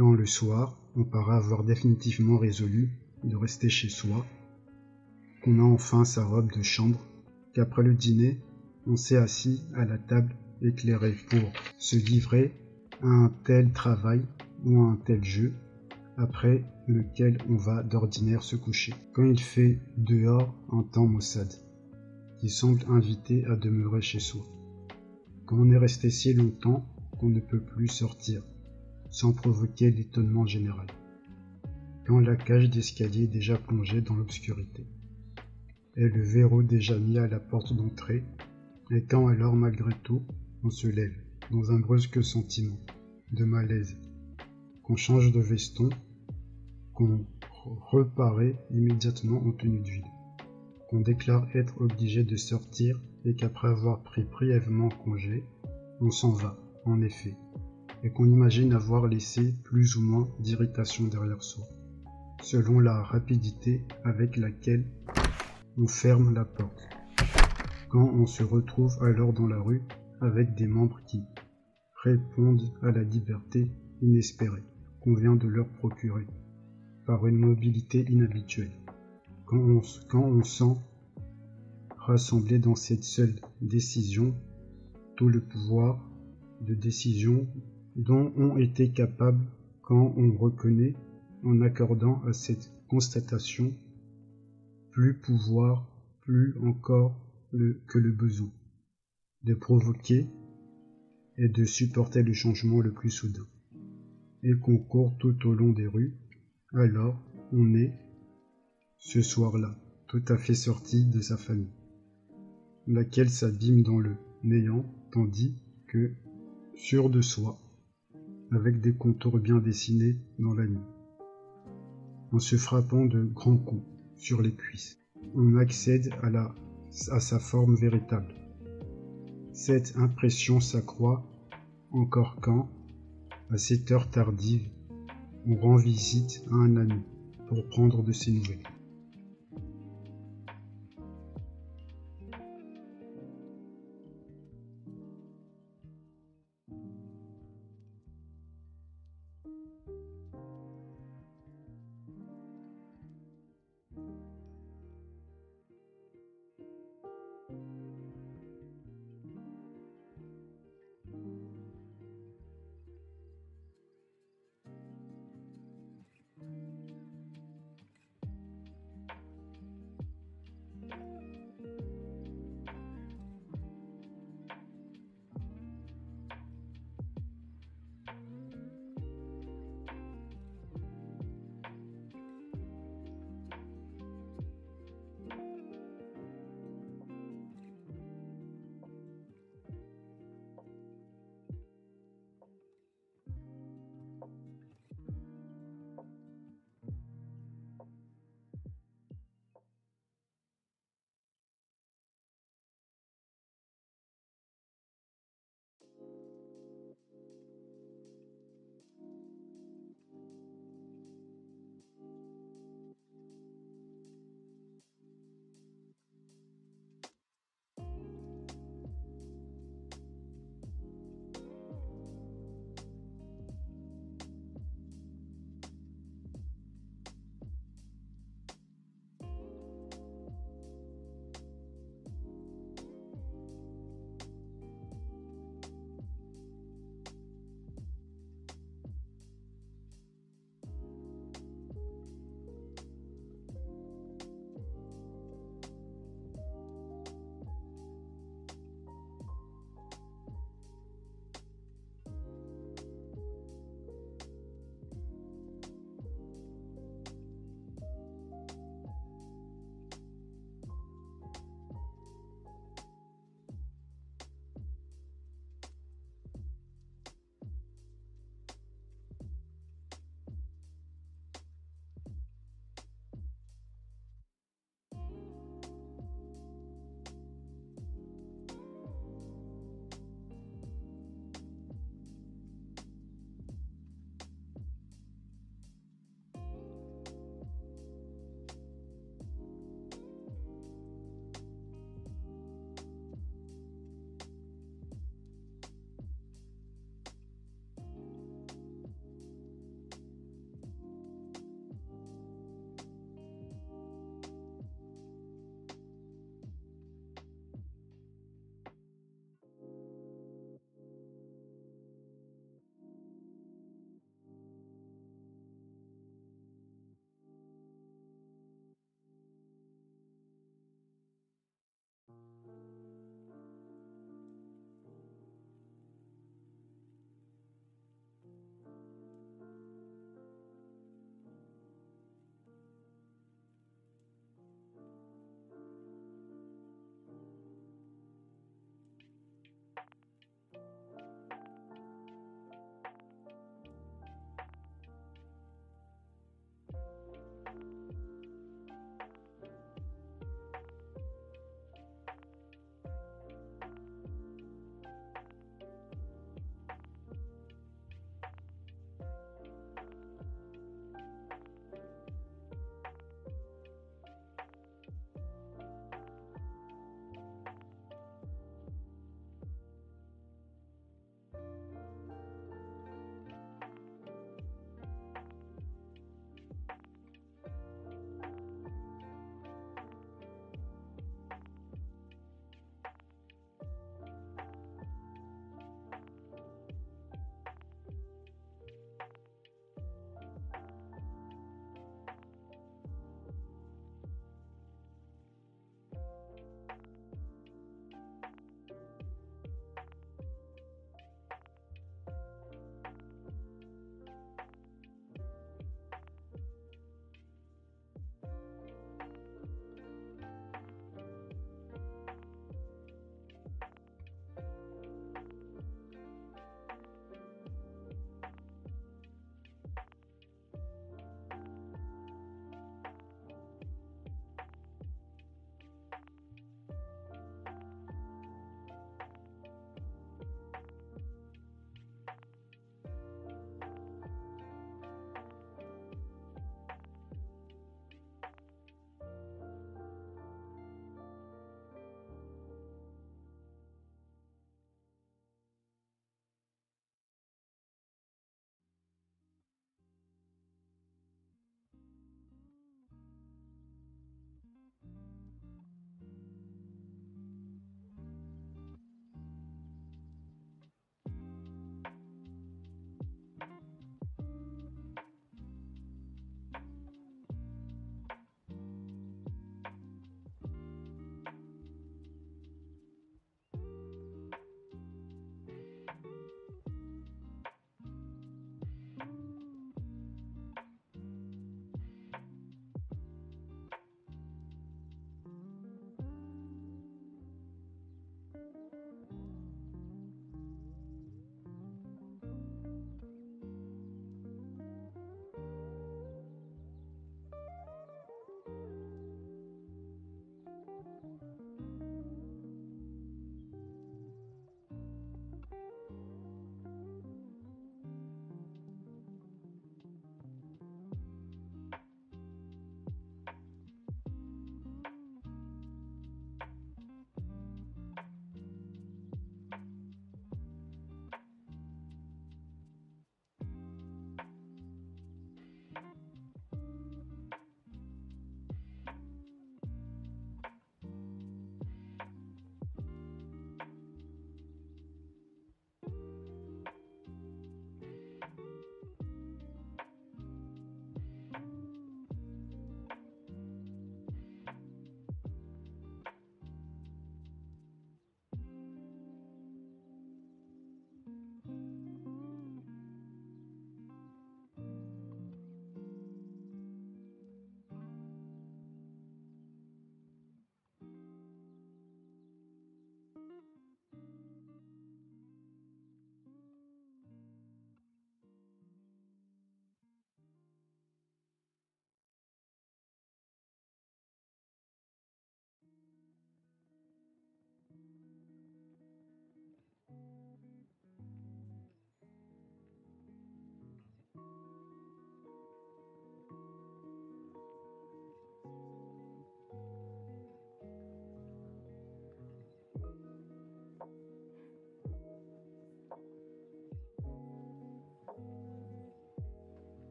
Quand le soir, on paraît avoir définitivement résolu de rester chez soi, qu'on a enfin sa robe de chambre, qu'après le dîner, on s'est assis à la table éclairée pour se livrer à un tel travail ou à un tel jeu, après lequel on va d'ordinaire se coucher. Quand il fait dehors un temps maussade, qui semble inviter à demeurer chez soi. Quand on est resté si longtemps qu'on ne peut plus sortir, sans provoquer l'étonnement général. Quand la cage d'escalier est déjà plongée dans l'obscurité, et le verrou déjà mis à la porte d'entrée, et quand alors malgré tout on se lève, dans un brusque sentiment de malaise, qu'on change de veston, qu'on reparaît immédiatement en tenue de ville qu'on déclare être obligé de sortir et qu'après avoir pris brièvement congé, on s'en va, en effet, et qu'on imagine avoir laissé plus ou moins d'irritation derrière soi, selon la rapidité avec laquelle on ferme la porte. Quand on se retrouve alors dans la rue avec des membres qui répondent à la liberté inespérée qu'on vient de leur procurer par une mobilité inhabituelle quand on, sent rassembler dans cette seule décision tout le pouvoir de décision dont on était capable quand on reconnaît en accordant à cette constatation plus pouvoir, plus encore que le besoin de provoquer et de supporter le changement le plus soudain, et qu'on court tout au long des rues, alors on est ce soir-là, tout à fait sorti de sa famille, laquelle s'abîme dans le néant, tandis que, sûr de soi, avec des contours bien dessinés dans la nuit, en se frappant de grands coups sur les cuisses, on accède à, la, à sa forme véritable. Cette impression s'accroît encore quand, à cette heure tardive, on rend visite à un ami pour prendre de ses nouvelles.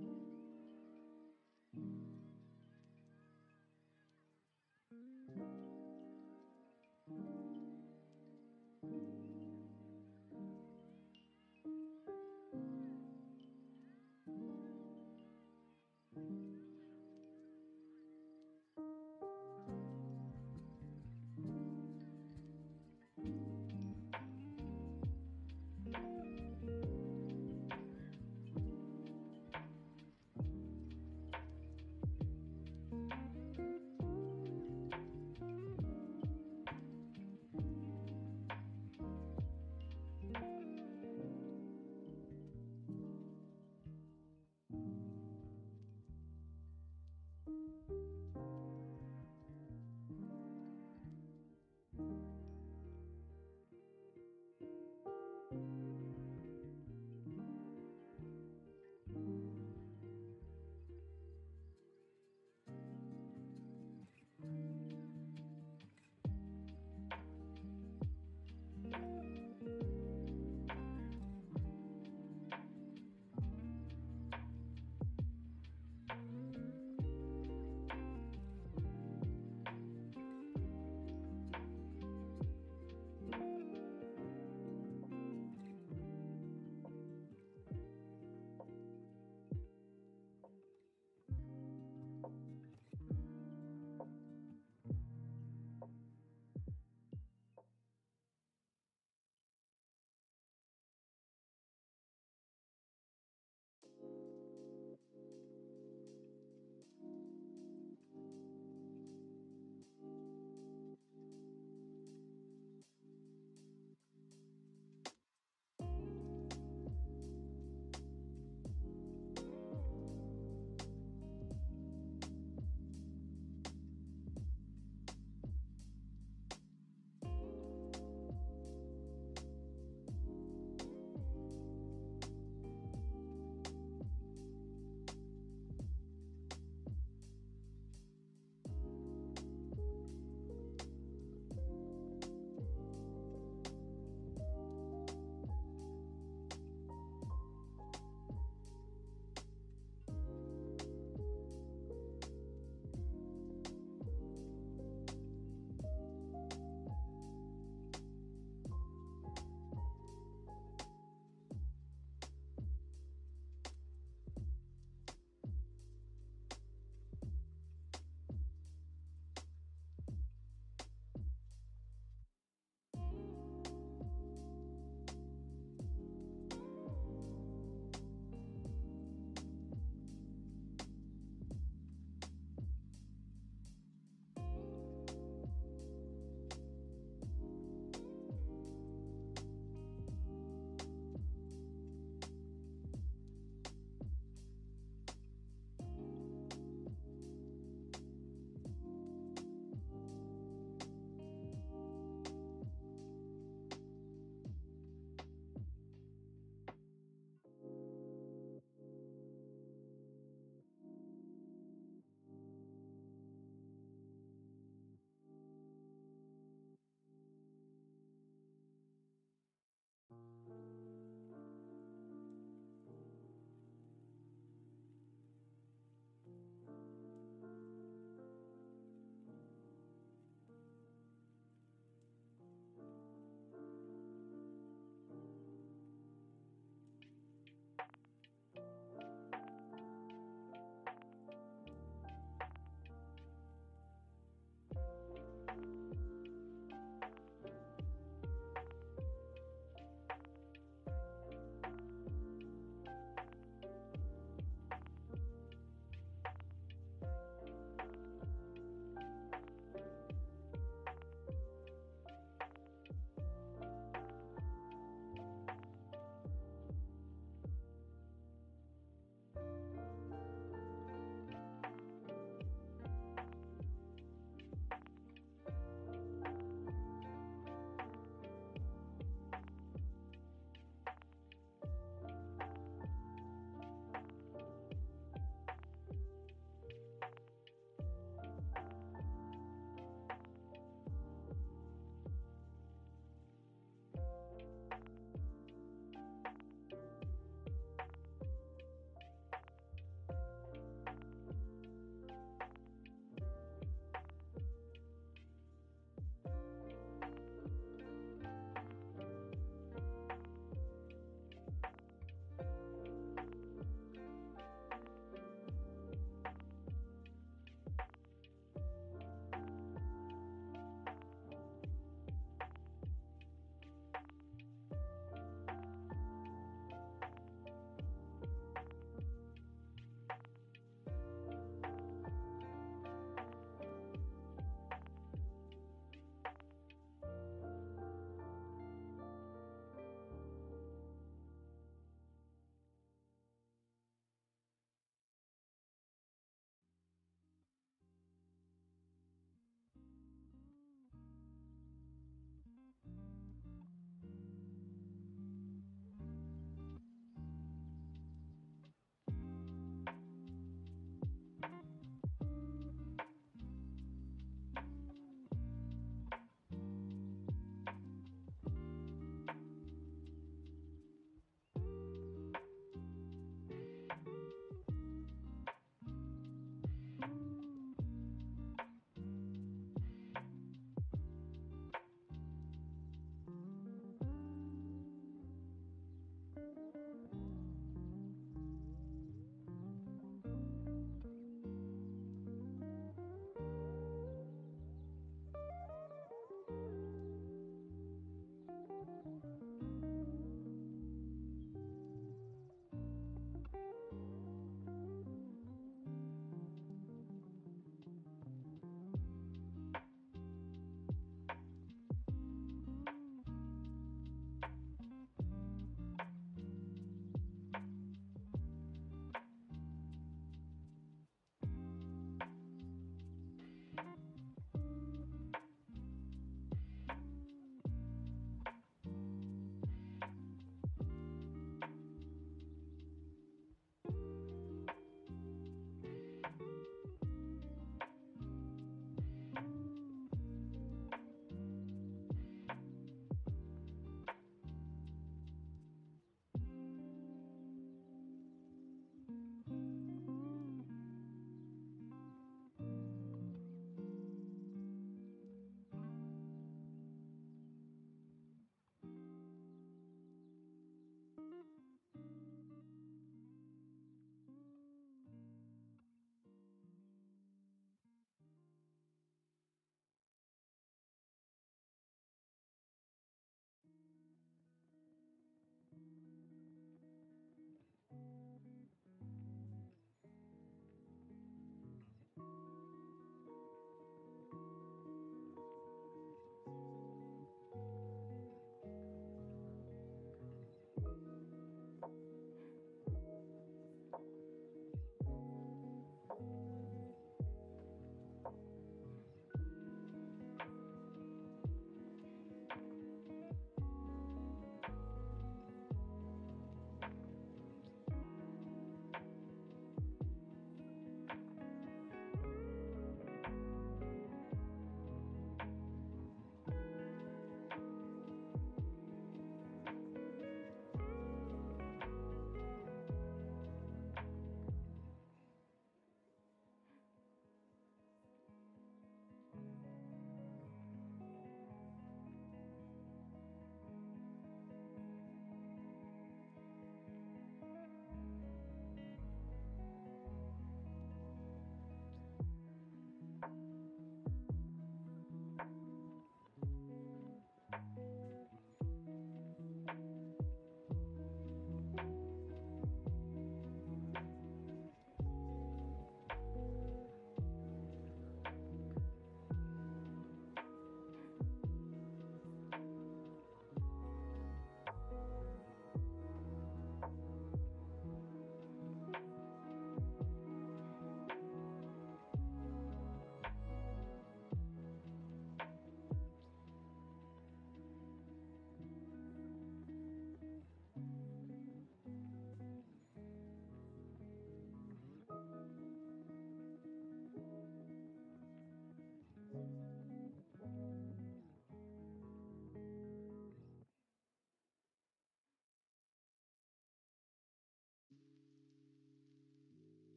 Mm-hmm.